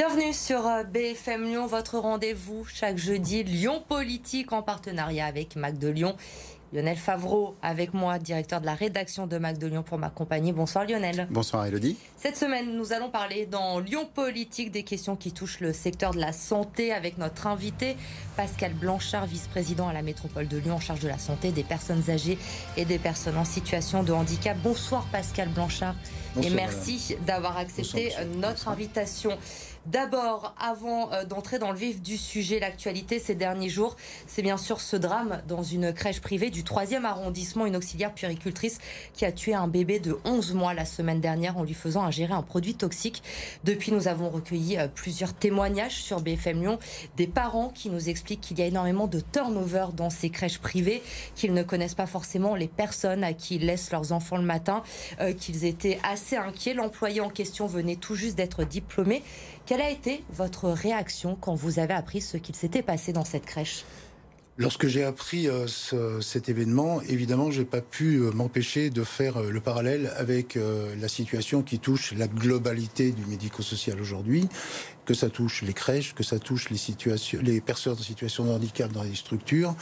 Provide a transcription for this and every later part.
Bienvenue sur euh, BFM Lyon, votre rendez-vous chaque jeudi Lyon Politique en partenariat avec Mac de Lyon. Lionel Favreau avec moi, directeur de la rédaction de Mac de Lyon pour m'accompagner. Bonsoir Lionel. Bonsoir Elodie. Cette semaine, nous allons parler dans Lyon Politique des questions qui touchent le secteur de la santé avec notre invité Pascal Blanchard, vice-président à la métropole de Lyon en charge de la santé des personnes âgées et des personnes en situation de handicap. Bonsoir Pascal Blanchard et merci d'avoir accepté notre invitation. D'abord, avant euh, d'entrer dans le vif du sujet, l'actualité ces derniers jours, c'est bien sûr ce drame dans une crèche privée du 3e arrondissement, une auxiliaire puéricultrice qui a tué un bébé de 11 mois la semaine dernière en lui faisant ingérer un produit toxique. Depuis, nous avons recueilli euh, plusieurs témoignages sur BFM Lyon des parents qui nous expliquent qu'il y a énormément de turnover dans ces crèches privées, qu'ils ne connaissent pas forcément les personnes à qui ils laissent leurs enfants le matin, euh, qu'ils étaient assez inquiets. L'employé en question venait tout juste d'être diplômé. Quelle a été votre réaction quand vous avez appris ce qu'il s'était passé dans cette crèche? Lorsque j'ai appris euh, ce, cet événement, évidemment, j'ai pas pu euh, m'empêcher de faire euh, le parallèle avec la situation qui touche la globalité du médico-social aujourd'hui que ça touche les crèches, que ça touche les, situations, les personnes en situation de handicap dans les structures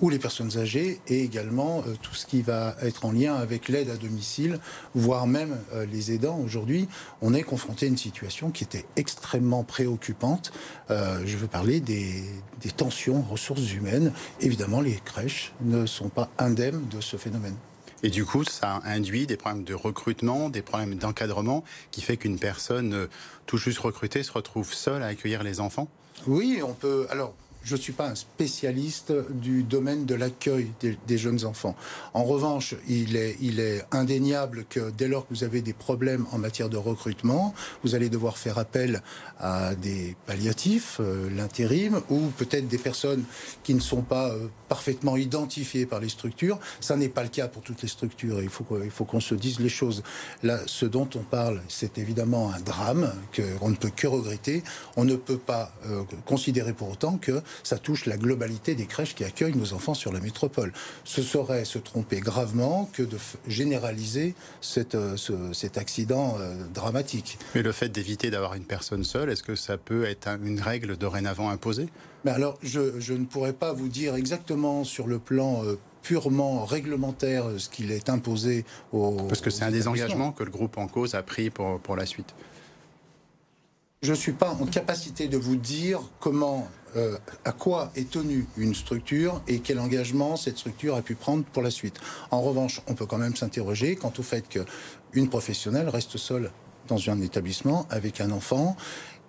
ou les personnes âgées et également euh, tout ce qui va être en lien avec l'aide à domicile, voire même euh, les aidants. Aujourd'hui, on est confronté à une situation qui était extrêmement préoccupante. Euh, je veux parler des, des tensions ressources humaines. Évidemment, les crèches ne sont pas indemnes de ce phénomène. Et du coup, ça induit des problèmes de recrutement, des problèmes d'encadrement, qui fait qu'une personne euh, tout juste recrutée se retrouve seule à accueillir les enfants? Oui, on peut. Alors, je ne suis pas un spécialiste du domaine de l'accueil des, jeunes enfants. En revanche, il est, il est indéniable que dès lors que vous avez des problèmes en matière de recrutement, vous allez devoir faire appel à des palliatifs, euh, l'intérim, ou peut-être des personnes qui ne sont pas euh, parfaitement identifiées par les structures. Ça n'est pas le cas pour toutes les structures. Il faut, il faut qu'on se dise les choses. Là, ce dont on parle, c'est évidemment un drame qu'on ne peut que regretter. On ne peut pas euh, considérer pour autant que ça touche la globalité des crèches qui accueillent nos enfants sur la métropole. Ce serait se tromper gravement que de généraliser euh, cet accident euh, dramatique. Mais le fait d'éviter d'avoir une personne seule, est-ce que ça peut être une règle dorénavant imposée? Mais alors, je, ne pourrais pas vous dire exactement sur le plan euh, purement réglementaire ce qu'il est imposé aux. Parce que c'est un des engagements que le groupe en cause a pris pour, pour la suite. Je ne suis pas en capacité de vous dire comment, euh, à quoi est tenue une structure et quel engagement cette structure a pu prendre pour la suite. En revanche, on peut quand même s'interroger quant au fait qu'une professionnelle reste seule dans un établissement avec un enfant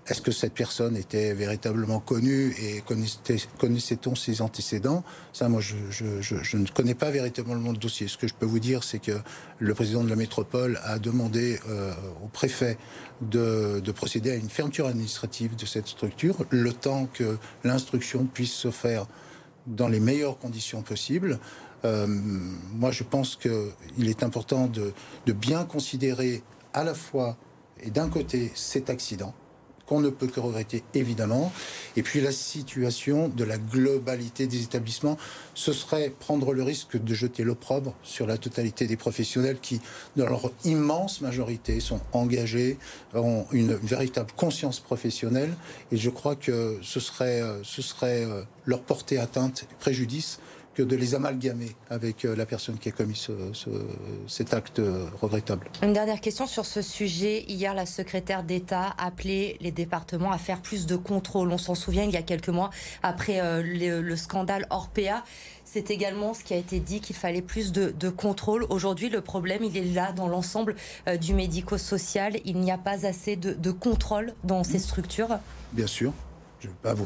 est-ce que cette personne était véritablement connue et connaissait-on ses antécédents? Ça, moi, je, ne connais pas véritablement le dossier. Ce que je peux vous dire, c'est que le président de la métropole a demandé euh, au préfet de, procéder à une fermeture administrative de cette structure, le temps que l'instruction puisse se faire dans les meilleures conditions possibles. Euh, moi, je pense qu'il est important de, de bien considérer à la fois et d'un côté cet accident, qu'on ne peut que regretter évidemment. Et puis la situation de la globalité des établissements, ce serait prendre le risque de jeter l'opprobre sur la totalité des professionnels qui, dans leur immense majorité, sont engagés, ont une véritable conscience professionnelle. Et je crois que ce serait, euh, ce serait euh, leur porter atteinte, préjudice que de les amalgamer avec euh, la personne qui a commis ce, cet acte euh, regrettable. Une dernière question sur ce sujet. Hier, la secrétaire d'État a appelé les départements à faire plus de contrôles. On s'en souvient, il y a quelques mois, après euh, le, scandale Orpea. C'est également ce qui a été dit qu'il fallait plus de, de contrôle. Aujourd'hui, le problème, il est là dans l'ensemble du médico-social. Il n'y a pas assez de, de contrôle dans ces structures. Bien sûr.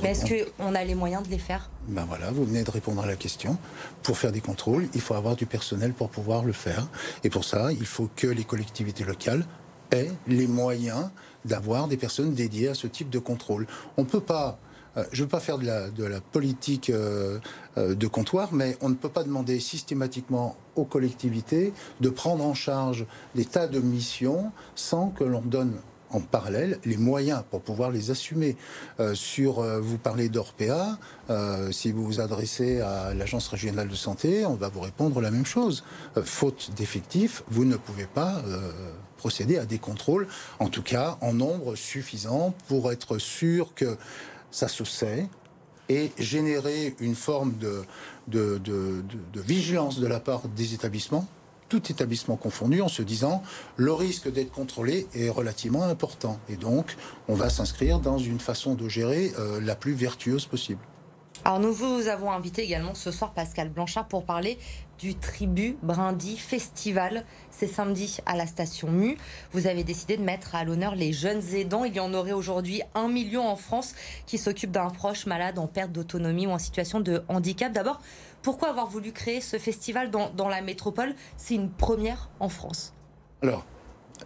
Mais est-ce qu'on a les moyens de les faire Ben voilà, vous venez de répondre à la question. Pour faire des contrôles, il faut avoir du personnel pour pouvoir le faire. Et pour ça, il faut que les collectivités locales aient les moyens d'avoir des personnes dédiées à ce type de contrôle. On ne peut pas euh, je ne veux pas faire de la, de la politique euh, euh, de comptoir, mais on ne peut pas demander systématiquement aux collectivités de prendre en charge des tas de missions sans que l'on donne en parallèle les moyens pour pouvoir les assumer. Euh, sur, euh, vous parlez d'Orpea, euh, si vous vous adressez à l'agence régionale de santé, on va vous répondre la même chose. faute d'effectifs, vous ne pouvez pas procéder à des contrôles, en tout cas en nombre suffisant pour être sûr que ça se sait et générer une forme de, vigilance de la part des établissements tout établissement confondu, en se disant le risque d'être contrôlé est relativement important. Et donc, on va s'inscrire dans une façon de gérer euh, la plus vertueuse possible. Alors nous vous avons invité également ce soir Pascal Blanchard pour parler du Tribu Brindy Festival. C'est samedi à la station Mu. Vous avez décidé de mettre à l'honneur les jeunes aidants. Il y en aurait aujourd'hui un million en France qui s'occupent d'un proche malade en perte d'autonomie ou en situation de handicap. D'abord, pourquoi avoir voulu créer ce festival dans, dans la métropole? C'est une première en France. Alors,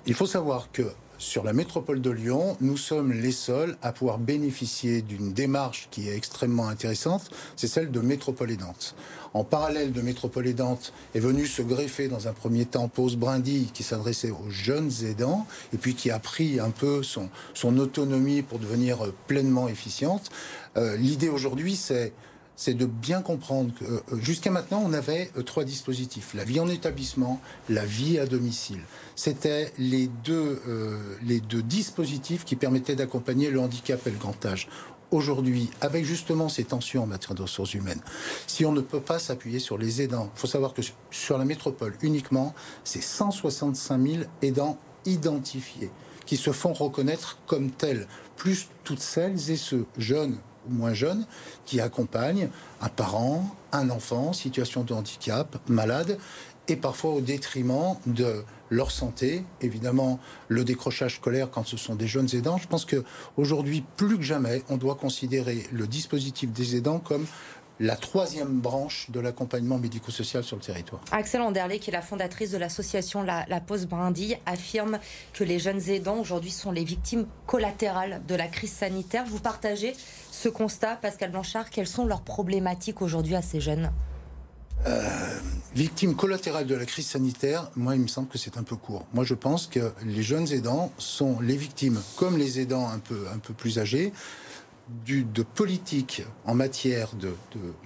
il faut savoir que sur la métropole de Lyon, nous sommes les seuls à pouvoir bénéficier d'une démarche qui est extrêmement intéressante, c'est celle de Métropole aidante. En parallèle de Métropole aidante est venu se greffer dans un premier temps Pause Brindille qui s'adressait aux jeunes aidants et puis qui a pris un peu son, son autonomie pour devenir pleinement efficiente. Euh, l'idée aujourd'hui, c'est c'est de bien comprendre que euh, jusqu'à maintenant, on avait euh, trois dispositifs. La vie en établissement, la vie à domicile. C'était les deux, euh, les deux dispositifs qui permettaient d'accompagner le handicap et le grand âge aujourd'hui, avec justement ces tensions en matière de ressources humaines, si on ne peut pas s'appuyer sur les aidants, il faut savoir que sur la métropole uniquement, c'est 165 000 aidants identifiés qui se font reconnaître comme tels, plus toutes celles et ceux jeunes moins jeunes qui accompagnent un parent, un enfant, situation de handicap, malade, et parfois au détriment de leur santé, évidemment le décrochage scolaire quand ce sont des jeunes aidants. Je pense qu'aujourd'hui, plus que jamais, on doit considérer le dispositif des aidants comme la troisième branche de l'accompagnement médico-social sur le territoire. Axel Anderlé, qui est la fondatrice de l'association La, la Pause Brindille, affirme que les jeunes aidants aujourd'hui sont les victimes collatérales de la crise sanitaire. Vous partagez ce constat, Pascal Blanchard Quelles sont leurs problématiques aujourd'hui à ces jeunes? Euh, victimes collatérales de la crise sanitaire, moi, il me semble que c'est un peu court. Moi, je pense que les jeunes aidants sont les victimes, comme les aidants un peu, un peu plus âgés, de politiques en matière de,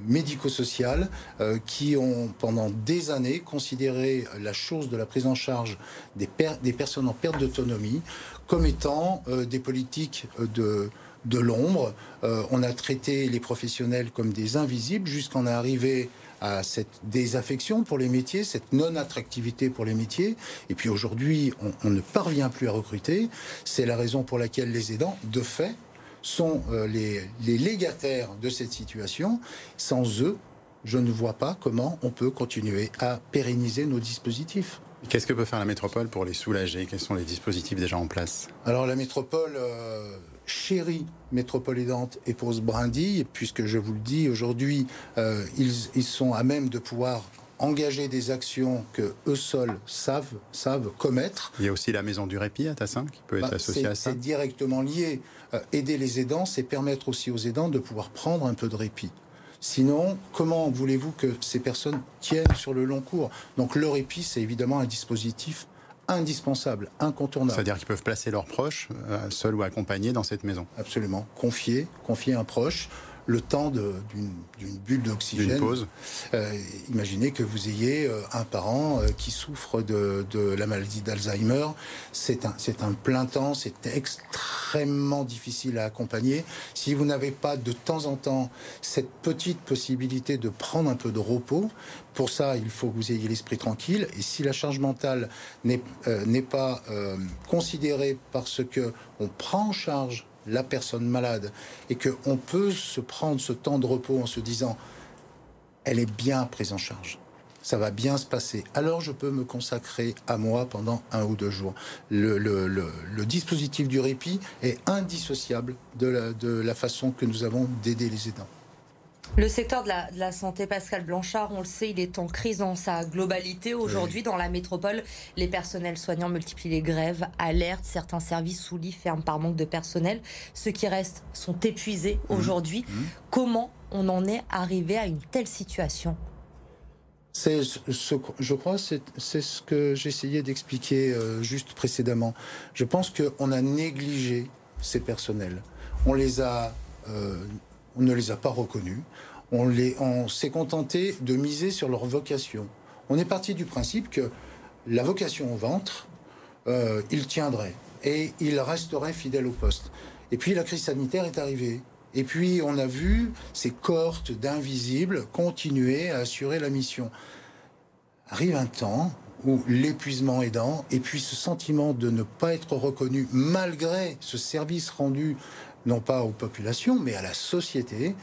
médico-social euh, qui ont pendant des années considéré la chose de la prise en charge des, personnes en perte d'autonomie comme étant euh, des politiques de, de l'ombre. Euh, on a traité les professionnels comme des invisibles jusqu'en arriver à cette désaffection pour les métiers, cette non-attractivité pour les métiers. Et puis aujourd'hui, on, ne parvient plus à recruter. C'est la raison pour laquelle les aidants, de fait, sont euh, les, légataires de cette situation. Sans eux, je ne vois pas comment on peut continuer à pérenniser nos dispositifs. Qu'est-ce que peut faire la métropole pour les soulager? Quels sont les dispositifs déjà en place? Alors la métropole euh, chérie métropole aidante et pose brindille, puisque je vous le dis, aujourd'hui, euh, ils, sont à même de pouvoir engager des actions que eux seuls savent, savent commettre. Il y a aussi la maison du répit à Tassin qui peut être bah, associée à ça. C'est directement lié. Euh, aider les aidants, c'est permettre aussi aux aidants de pouvoir prendre un peu de répit. Sinon, comment voulez-vous que ces personnes tiennent sur le long cours? Donc le répit, c'est évidemment un dispositif indispensable, incontournable. C'est-à-dire qu'ils peuvent placer leurs proches, euh, seuls ou accompagnés, dans cette maison. Absolument. Confier, confier un proche le temps d'une bulle d'oxygène. pause. Euh, imaginez que vous ayez euh, un parent euh, qui souffre de, la maladie d'Alzheimer. C'est un, un plein temps, c'est extrêmement difficile à accompagner. Si vous n'avez pas de temps en temps cette petite possibilité de prendre un peu de repos, pour ça, il faut que vous ayez l'esprit tranquille. Et si la charge mentale n'est pas considérée parce que on prend en charge la personne malade et qu'on peut se prendre ce temps de repos en se disant elle est bien prise en charge. Ça va bien se passer. Alors je peux me consacrer à moi pendant un ou deux jours. Le, dispositif du répit est indissociable de la façon que nous avons d'aider les aidants. Le secteur de la, santé, Pascal Blanchard, on le sait, il est en crise dans sa globalité. Aujourd'hui, dans la métropole, les personnels soignants multiplient les grèves, alertent, certains services sous lit ferment par manque de personnel. Ceux qui restent sont épuisés mmh. aujourd'hui. Mmh. Comment on en est arrivé à une telle situation? C'est ce, je crois, c'est ce que j'essayais d'expliquer euh, juste précédemment. Je pense qu'on a négligé ces personnels. On les a euh, on ne les a pas reconnus. On, on s'est contenté de miser sur leur vocation. On est parti du principe que la vocation au ventre, euh, il tiendrait et il resterait fidèle au poste. Et puis la crise sanitaire est arrivée. Et puis on a vu ces cohortes d'invisibles continuer à assurer la mission. Arrive un temps où l'épuisement aidant, et puis ce sentiment de ne pas être reconnu malgré ce service rendu non pas aux populations, mais à la société,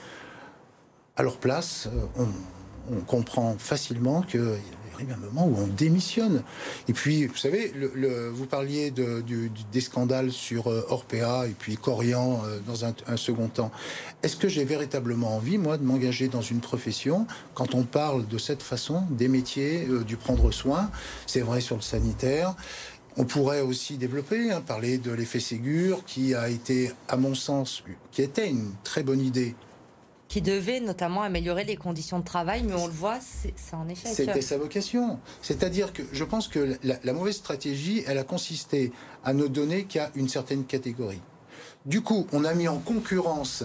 à leur place, euh, on, comprend facilement que arrive un moment où on démissionne. Et puis, vous savez, vous parliez des scandales sur euh, Orpea et puis Corian euh, dans un, second temps. Est-ce que j'ai véritablement envie, moi, de m'engager dans une profession quand on parle de cette façon des métiers, du prendre soin? C'est vrai sur le sanitaire. On pourrait aussi développer, hein, parler de l'effet Ségur, qui a été, à mon sens, qui était une très bonne idée qui devait notamment améliorer les conditions de travail, mais on le voit, c'est en échec. C'était sa vocation. C'est-à-dire que je pense que la, la, mauvaise stratégie, elle a consisté à ne donner qu'à une certaine catégorie. Du coup, on a mis en concurrence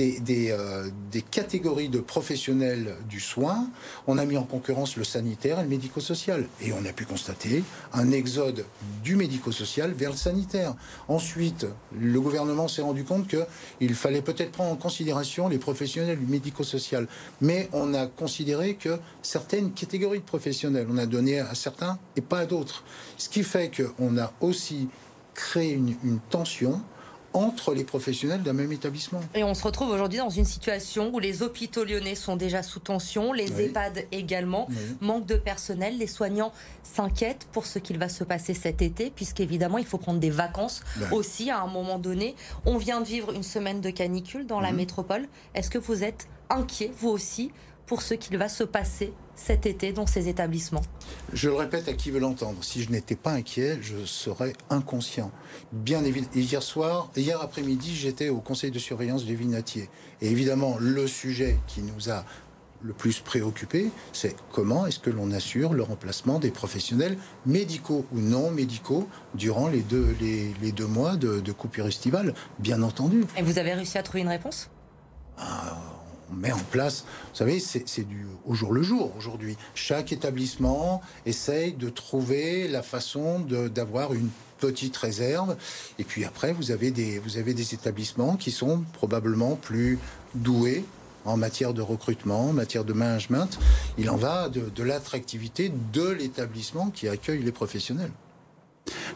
euh, des, catégories de professionnels du soin. On a mis en concurrence le sanitaire et le médico-social. Et on a pu constater un exode du médico-social vers le sanitaire. Ensuite, le gouvernement s'est rendu compte qu'il fallait peut-être prendre en considération les professionnels du médico-social. Mais on a considéré que certaines catégories de professionnels, on a donné à certains et pas à d'autres. Ce qui fait qu'on a aussi créé une tension entre les professionnels d'un même établissement. Et on se retrouve aujourd'hui dans une situation où les hôpitaux lyonnais sont déjà sous tension, les oui. EHPAD également, oui. manque de personnel, les soignants s'inquiètent pour ce qu'il va se passer cet été, puisqu'évidemment il faut prendre des vacances ben. aussi à un moment donné. On vient de vivre une semaine de canicule dans mmh. la métropole. Est-ce que vous êtes inquiet, vous aussi, pour ce qu'il va se passer cet été dans ces établissements Je le répète à qui veut l'entendre, si je n'étais pas inquiet, je serais inconscient. Bien évidemment, hier soir, hier après-midi, j'étais au conseil de surveillance du Vinatier. Et évidemment, le sujet qui nous a le plus préoccupé, c'est comment est-ce que l'on assure le remplacement des professionnels médicaux ou non médicaux durant les deux, les, les deux mois de, de, coupure estivale, bien entendu. Et vous avez réussi à trouver une réponse? On met en place, vous savez, c'est du au jour le jour aujourd'hui. Chaque établissement essaye de trouver la façon d'avoir une petite réserve. Et puis après, vous avez des, vous avez des établissements qui sont probablement plus doués en matière de recrutement, en matière de management. Il en va de, de l'attractivité de l'établissement qui accueille les professionnels.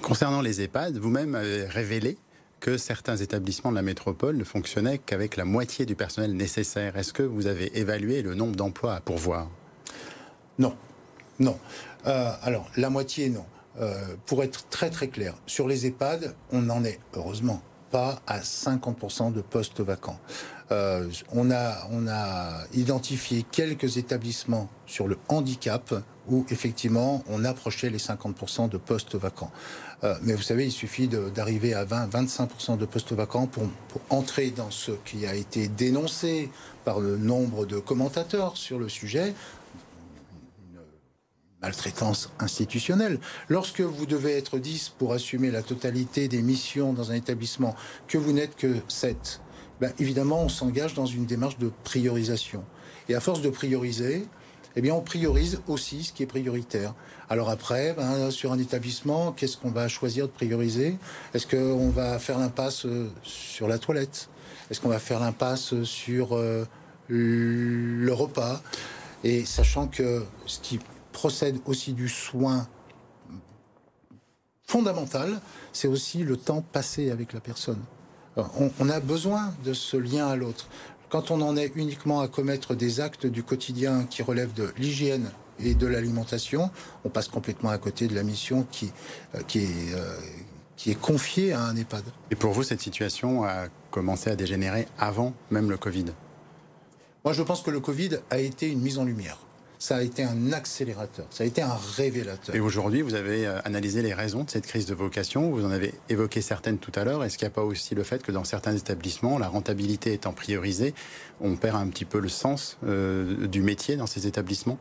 Concernant les EHPAD, vous-même avez révélé que certains établissements de la métropole ne fonctionnaient qu'avec la moitié du personnel nécessaire. Est-ce que vous avez évalué le nombre d'emplois à pourvoir? Non. Non. Euh, alors, la moitié, non. Euh, pour être très très clair, sur les EHPAD, on n'en est heureusement pas à 50% de postes vacants. Euh, on, a, identifié quelques établissements sur le handicap où effectivement on approchait les 50% de postes vacants. Euh, mais vous savez, il suffit d'arriver à 20-25% de postes vacants pour, pour, entrer dans ce qui a été dénoncé par le nombre de commentateurs sur le sujet, une maltraitance institutionnelle. Lorsque vous devez être 10 pour assumer la totalité des missions dans un établissement, que vous n'êtes que 7, ben, évidemment, on s'engage dans une démarche de priorisation. Et à force de prioriser, eh bien, on priorise aussi ce qui est prioritaire. Alors après, ben, sur un établissement, qu'est-ce qu'on va choisir de prioriser? Est-ce qu'on va faire l'impasse euh, sur la toilette? Est-ce qu'on va faire l'impasse sur euh, le repas? Et sachant que ce qui procède aussi du soin fondamental, c'est aussi le temps passé avec la personne. On, on, a besoin de ce lien à l'autre. Quand on en est uniquement à commettre des actes du quotidien qui relèvent de l'hygiène et de l'alimentation, on passe complètement à côté de la mission qui, euh, qui est, euh, qui est confiée à un EHPAD. Et pour vous, cette situation a commencé à dégénérer avant même le Covid? Moi, je pense que le Covid a été une mise en lumière ça a été un accélérateur, ça a été un révélateur. Et aujourd'hui, vous avez euh, analysé les raisons de cette crise de vocation, vous en avez évoqué certaines tout à l'heure. Est-ce qu'il n'y a pas aussi le fait que dans certains établissements, la rentabilité étant priorisée, on perd un petit peu le sens euh, du métier dans ces établissements?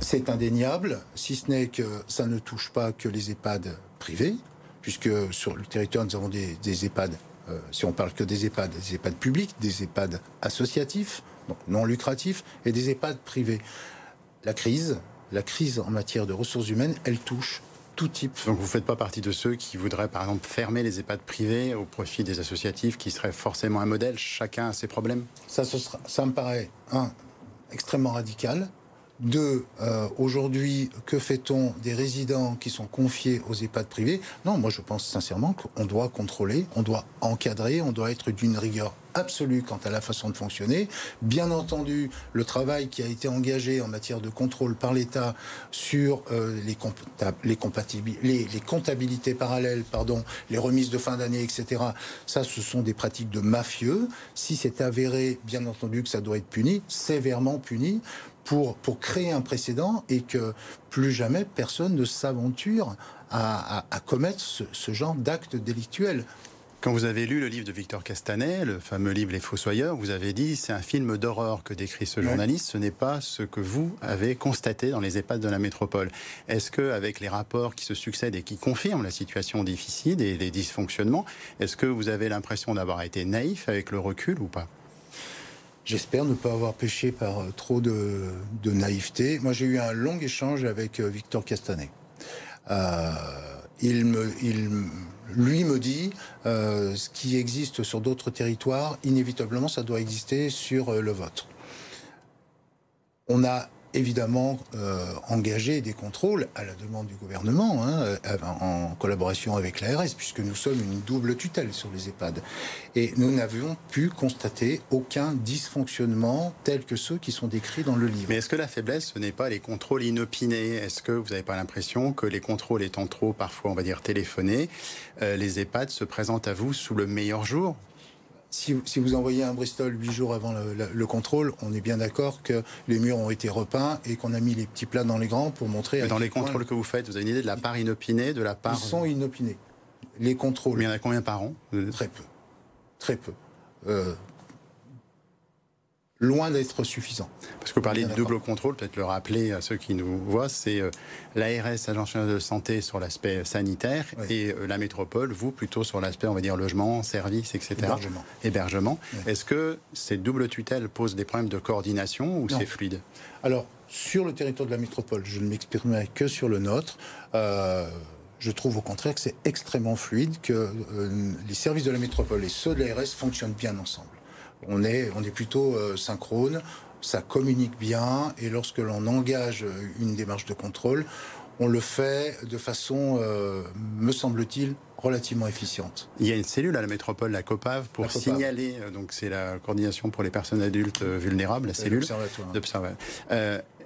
C'est indéniable, si ce n'est que ça ne touche pas que les EHPAD privés, puisque sur le territoire, nous avons des, des EHPAD, euh, si on parle que des EHPAD, des EHPAD publics, des EHPAD associatifs, donc non lucratifs, et des EHPAD privés la crise, la crise en matière de ressources humaines, elle touche tout type. Donc vous ne faites pas partie de ceux qui voudraient par exemple fermer les EHPAD privés au profit des associatifs qui seraient forcément un modèle, chacun a ses problèmes Ça, ce sera, ça me paraît, un, extrêmement radical. Deux, euh, aujourd'hui, que fait-on des résidents qui sont confiés aux EHPAD privés? Non, moi je pense sincèrement qu'on doit contrôler, on doit encadrer, on doit être d'une rigueur absolue quant à la façon de fonctionner. Bien entendu, le travail qui a été engagé en matière de contrôle par l'État sur euh, les, les, comptabilités parallèles, pardon, les remises de fin d'année, etc. Ça, ce sont des pratiques de mafieux. Si c'est avéré, bien entendu, que ça doit être puni, sévèrement puni pour, pour créer un précédent et que plus jamais personne ne s'aventure à, commettre ce, genre d'actes délictuels. Quand vous avez lu le livre de Victor Castanet, le fameux livre Les Fossoyeurs, vous avez dit c'est un film d'horreur que décrit ce journaliste, ce n'est pas ce que vous avez constaté dans les EHPAD de la métropole. Est-ce que, avec les rapports qui se succèdent et qui confirment la situation difficile et les dysfonctionnements, est-ce que vous avez l'impression d'avoir été naïf avec le recul ou pas? J'espère ne pas avoir péché par euh, trop de, naïveté. Moi, j'ai eu un long échange avec euh, Victor Castanet. Euh, il me, lui me dit ce qui existe sur d'autres territoires, inévitablement, ça doit exister sur le vôtre. On a évidemment euh, engager des contrôles à la demande du gouvernement, hein, euh, en collaboration avec l'ARS, puisque nous sommes une double tutelle sur les EHPAD. Et nous n'avions pu constater aucun dysfonctionnement tel que ceux qui sont décrits dans le livre. Mais est-ce que la faiblesse, ce n'est pas les contrôles inopinés? Est-ce que vous n'avez pas l'impression que les contrôles étant trop, parfois, on va dire, téléphonés, euh, les EHPAD se présentent à vous sous le meilleur jour? Si, vous envoyez un Bristol huit jours avant le, contrôle, on est bien d'accord que les murs ont été repeints et qu'on a mis les petits plats dans les grands pour montrer. dans les contrôles que vous faites, vous avez une idée de la part inopinée, de la part. Ils sont inopinés. Les contrôles. Mais il y en a combien par an Très peu. Très peu. Euh, loin d'être suffisant. Parce que vous parlez de double contrôle, peut-être le rappeler à ceux qui nous voient, c'est euh, l'ARS, Agence de santé, sur l'aspect sanitaire, et euh, la métropole, vous, plutôt sur l'aspect, on va dire, logement, service, etc. Hébergement. Hébergement. Est-ce que ces doubles tutelles posent des problèmes de coordination ou c'est fluide? Alors, sur le territoire de la métropole, je ne m'exprimerai que sur le nôtre. Euh, je trouve au contraire que c'est extrêmement fluide, que les services de la métropole et ceux de l'ARS fonctionnent bien ensemble on est, on est plutôt euh, synchrone, ça communique bien, et lorsque l'on engage une démarche de contrôle, on le fait de façon, euh, me semble-t-il, relativement efficiente. Il y a une cellule à la métropole, la COPAV, pour signaler, euh, donc c'est la coordination pour les personnes adultes vulnérables, la cellule d'observatoire.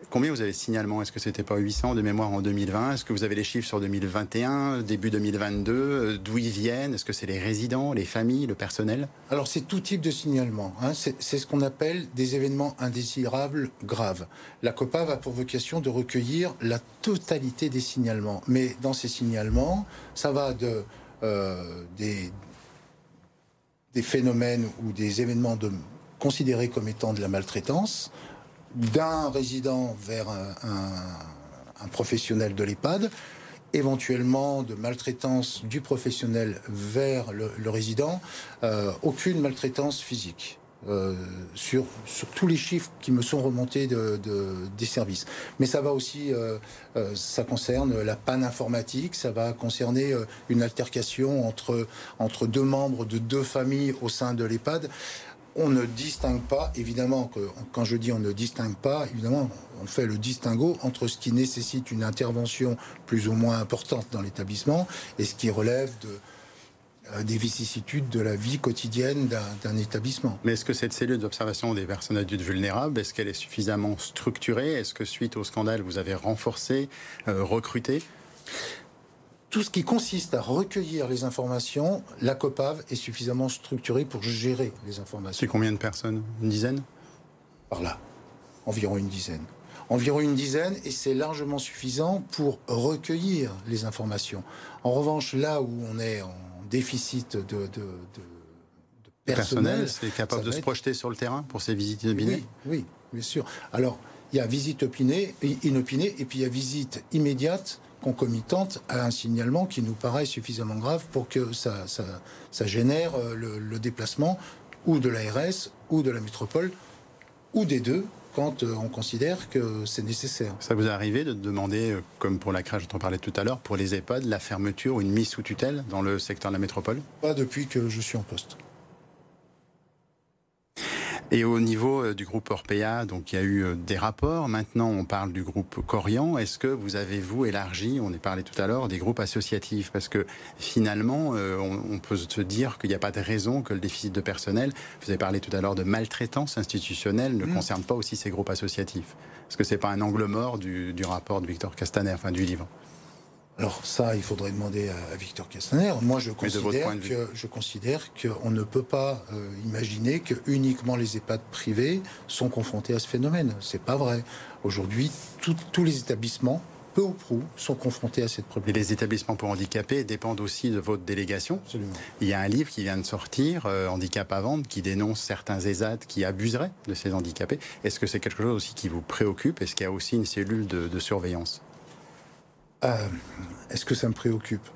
Combien vous avez de signalements? Est-ce que c'était pas 800 de mémoire en 2020 Est-ce que vous avez les chiffres sur 2021, début 2022 euh, D'où ils viennent? Est-ce que c'est les résidents, les familles, le personnel? Alors c'est tout type de signalement. Hein. C'est ce qu'on appelle des événements indésirables graves. La COPA va pour vocation de recueillir la totalité des signalements. Mais dans ces signalements, ça va de euh, des, des phénomènes ou des événements de, considérés comme étant de la maltraitance d'un résident vers un, professionnel de l'EHPAD, éventuellement de maltraitance du professionnel vers le, résident, euh, aucune maltraitance physique. Euh, sur, sur tous les chiffres qui me sont remontés de, des services. Mais ça va aussi, euh, ça concerne la panne informatique, ça va concerner une altercation entre, entre deux membres de deux familles au sein de l'EHPAD on ne distingue pas, évidemment, quand je dis on ne distingue pas, évidemment, on fait le distinguo entre ce qui nécessite une intervention plus ou moins importante dans l'établissement et ce qui relève euh, des vicissitudes de la vie quotidienne d'un établissement. Mais est-ce que cette cellule d'observation des personnes adultes vulnérables, est-ce qu'elle est suffisamment structurée? Est-ce que suite au scandale, vous avez renforcé, euh, recruté? Tout ce qui consiste à recueillir les informations, la COPAV est suffisamment structurée pour gérer les informations. C'est combien de personnes? Une dizaine? Par là, environ une dizaine. Environ une dizaine, et c'est largement suffisant pour recueillir les informations. En revanche, là où on est en déficit de, de, personnel, c'est capable de se projeter sur le terrain pour ces visites inopinées? Oui, oui, bien sûr. Alors, il y a visite opinée, inopinée, et puis il y a visite immédiate concomitante à un signalement qui nous paraît suffisamment grave pour que ça, ça, génère euh, le, déplacement ou de l'ARS ou de la métropole ou des deux quand euh, on considère que c'est nécessaire. Ça vous est arrivé de demander, euh, comme pour la crèche dont on parlait tout à l'heure, pour les EHPAD, la fermeture ou une mise sous tutelle dans le secteur de la métropole? Pas depuis que je suis en poste. Et au niveau euh, du groupe Orpea, donc il y a eu euh, des rapports. Maintenant, on parle du groupe Corian. Est-ce que vous avez, vous, élargi, on est parlé tout à l'heure, des groupes associatifs? Parce que finalement, euh, on, peut se dire qu'il n'y a pas de raison que le déficit de personnel, vous avez parlé tout à l'heure de maltraitance institutionnelle, ne mmh. concerne pas aussi ces groupes associatifs. Est-ce que ce n'est pas un angle mort du, du rapport de Victor Castaner, enfin du livre? Alors ça, il faudrait demander à, Victor Castaner. Moi, je considère que je considère qu'on ne peut pas euh, imaginer que uniquement les EHPAD privés sont confrontés à ce phénomène. C'est pas vrai. Aujourd'hui, tous les établissements peu ou prou, sont confrontés à cette problématique. Et les établissements pour handicapés dépendent aussi de votre délégation. Absolument. Il y a un livre qui vient de sortir, euh, Handicap à vendre, qui dénonce certains ESAT qui abuseraient de ces handicapés. Est-ce que c'est quelque chose aussi qui vous préoccupe? Est-ce qu'il y a aussi une cellule de surveillance? Euh, est-ce que ça me préoccupe?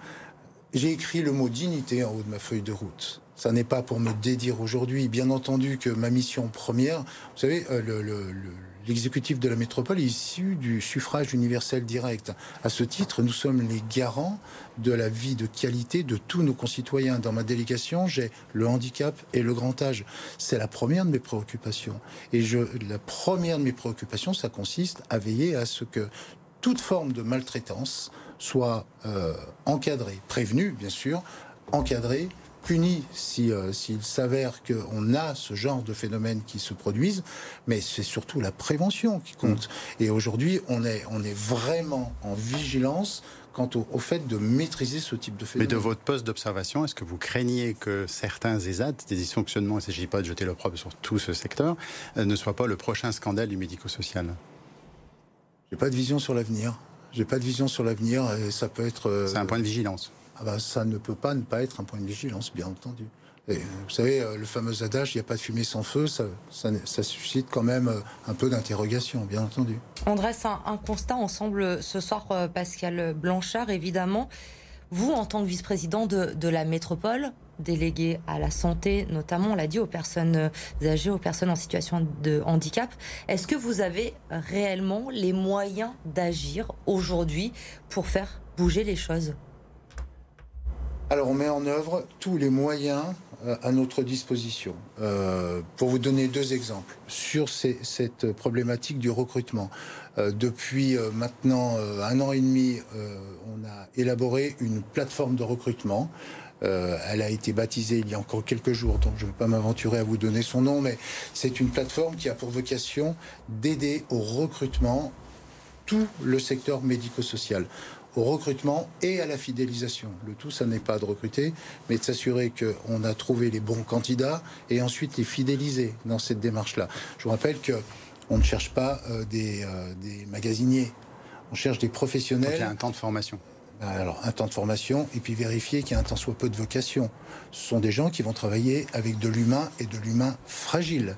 J'ai écrit le mot dignité en haut de ma feuille de route. Ça n'est pas pour me dédire aujourd'hui. Bien entendu que ma mission première, vous savez, euh, l'exécutif de la métropole est issu du suffrage universel direct. À ce titre, nous sommes les garants de la vie de qualité de tous nos concitoyens. Dans ma délégation, j'ai le handicap et le grand âge. C'est la première de mes préoccupations. Et je, la première de mes préoccupations, ça consiste à veiller à ce que toute forme de maltraitance soit euh, encadrée, prévenue bien sûr, encadrée, punie si, euh, s'il s'avère qu'on a ce genre de phénomènes qui se produisent, mais c'est surtout la prévention qui compte. Mm. Et aujourd'hui, on est, on est vraiment en vigilance quant au, fait de maîtriser ce type de phénomène. Mais de votre poste d'observation, est-ce que vous craignez que certains ESAT, des dysfonctionnements, il ne s'agit pas de jeter l'opprobre sur tout ce secteur, euh, ne soient pas le prochain scandale du médico-social? J'ai pas de vision sur l'avenir. J'ai pas de vision sur l'avenir et ça peut être. Euh, c'est un point de vigilance. Ah bah, ça ne peut pas ne pas être un point de vigilance, bien entendu. Et, vous savez, euh, le fameux adage, il n'y a pas de fumée sans feu, ça, ça, suscite quand même euh, un peu d'interrogation, bien entendu. On dresse un, un, constat ensemble ce soir, Pascal Blanchard, évidemment. Vous, en tant que vice-président de, de la métropole, délégué à la santé, notamment, on l'a dit, aux personnes âgées, aux personnes en situation de handicap. Est-ce que vous avez réellement les moyens d'agir aujourd'hui pour faire bouger les choses? Alors, on met en œuvre tous les moyens euh, à notre disposition. Euh, pour vous donner deux exemples, sur cette problématique du recrutement, euh, depuis maintenant un an et demi, on a élaboré une plateforme de recrutement euh, elle a été baptisée il y a encore quelques jours, donc je ne vais pas m'aventurer à vous donner son nom, mais c'est une plateforme qui a pour vocation d'aider au recrutement tout le secteur médico-social au recrutement et à la fidélisation. Le tout, ça n'est pas de recruter, mais de s'assurer qu'on a trouvé les bons candidats et ensuite les fidéliser dans cette démarche-là. Je vous rappelle que on ne cherche pas euh, des, euh, des magasiniers, on cherche des professionnels. Donc il y a un temps de formation. Alors, un temps de formation et puis vérifier qu'il y a un temps soit peu de vocation. Ce sont des gens qui vont travailler avec de l'humain et de l'humain fragile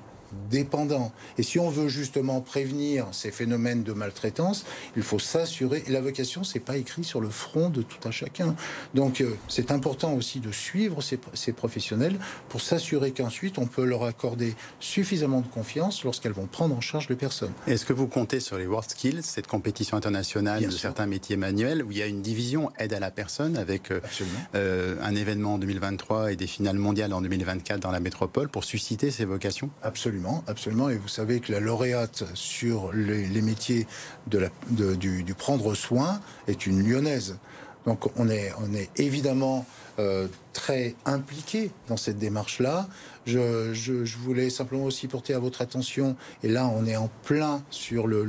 dépendant. Et si on veut justement prévenir ces phénomènes de maltraitance, il faut s'assurer. Et la vocation, c'est pas écrit sur le front de tout un chacun. Donc, euh, c'est important aussi de suivre ces, ces professionnels pour s'assurer qu'ensuite on peut leur accorder suffisamment de confiance lorsqu'elles vont prendre en charge les personnes. Est-ce que vous comptez sur les World Skills, cette compétition internationale de certains métiers manuels, où il y a une division aide à la personne avec euh, euh, un événement en 2023 et des finales mondiales en 2024 dans la métropole pour susciter ces vocations? Absolument absolument, Et vous savez que la lauréate sur les, métiers de la, du, prendre soin est une lyonnaise. Donc on est, on est évidemment euh, très impliqué dans cette démarche-là. Je, voulais simplement aussi porter à votre attention, et là on est en plein sur le,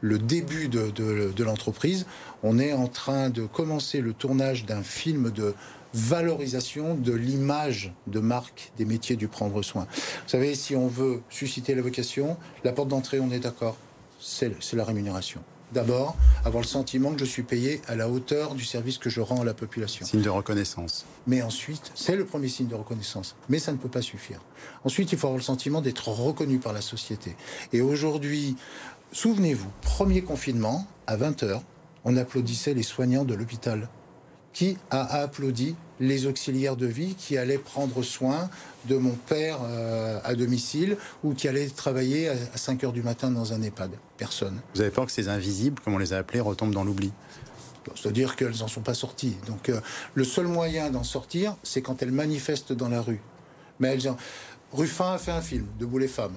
le, début de, de l'entreprise, on est en train de commencer le tournage d'un film de valorisation de l'image de marque des métiers du prendre soin. Vous savez, si on veut susciter la vocation, la porte d'entrée, on est d'accord, c'est la rémunération. D'abord, avoir le sentiment que je suis payé à la hauteur du service que je rends à la population. Signe de reconnaissance. Mais ensuite, c'est le premier signe de reconnaissance. Mais ça ne peut pas suffire. Ensuite, il faut avoir le sentiment d'être reconnu par la société. Et aujourd'hui, souvenez-vous, premier confinement, à 20h, on applaudissait les soignants de l'hôpital qui a applaudi les auxiliaires de vie qui allaient prendre soin de mon père euh, à domicile ou qui allaient travailler à 5 heures du matin dans un EHPAD. Personne. Vous avez peur que ces invisibles, comme on les a appelés, retombent dans l'oubli? C'est-à-dire qu'elles n'en sont pas sorties. Donc euh, le seul moyen d'en sortir, c'est quand elles manifestent dans la rue. Mais elles Ruffin a fait un film, Debout les femmes.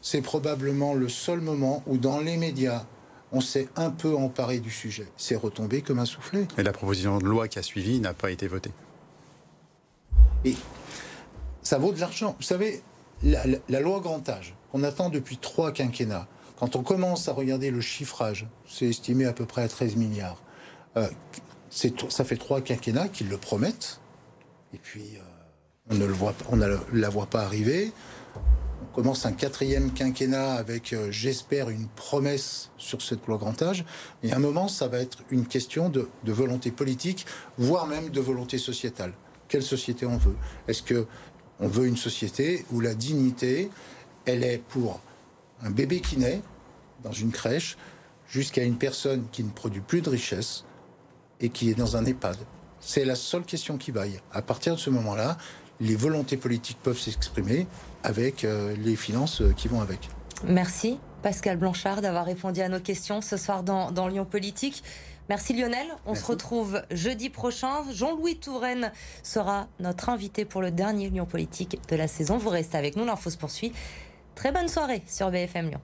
C'est probablement le seul moment où dans les médias, on s'est un peu emparé du sujet. C'est retombé comme un soufflet. Et la proposition de loi qui a suivi n'a pas été votée. Et ça vaut de l'argent. Vous savez, la, la loi grand âge, qu'on attend depuis trois quinquennats, quand on commence à regarder le chiffrage, c'est estimé à peu près à 13 milliards. Euh, ça fait trois quinquennats qu'ils le promettent, et puis euh, on ne le voit, on ne la voit pas arriver. On commence un quatrième quinquennat avec, euh, j'espère, une promesse sur cette loi grand âge. Et à un moment, ça va être une question de, volonté politique, voire même de volonté sociétale. Quelle société on veut? Est-ce que on veut une société où la dignité, elle est pour un bébé qui naît dans une crèche jusqu'à une personne qui ne produit plus de richesse, et qui est dans un EHPAD? C'est la seule question qui vaille. À partir de ce moment-là, les volontés politiques peuvent s'exprimer avec euh, les finances euh, qui vont avec. Merci Pascal Blanchard d'avoir répondu à nos questions ce soir dans, Lyon Politique. Merci Lionel. On se retrouve jeudi prochain. Jean-Louis Touraine sera notre invité pour le dernier Lyon Politique de la saison. Vous restez avec nous, l'info se poursuit. Très bonne soirée sur BFM Lyon.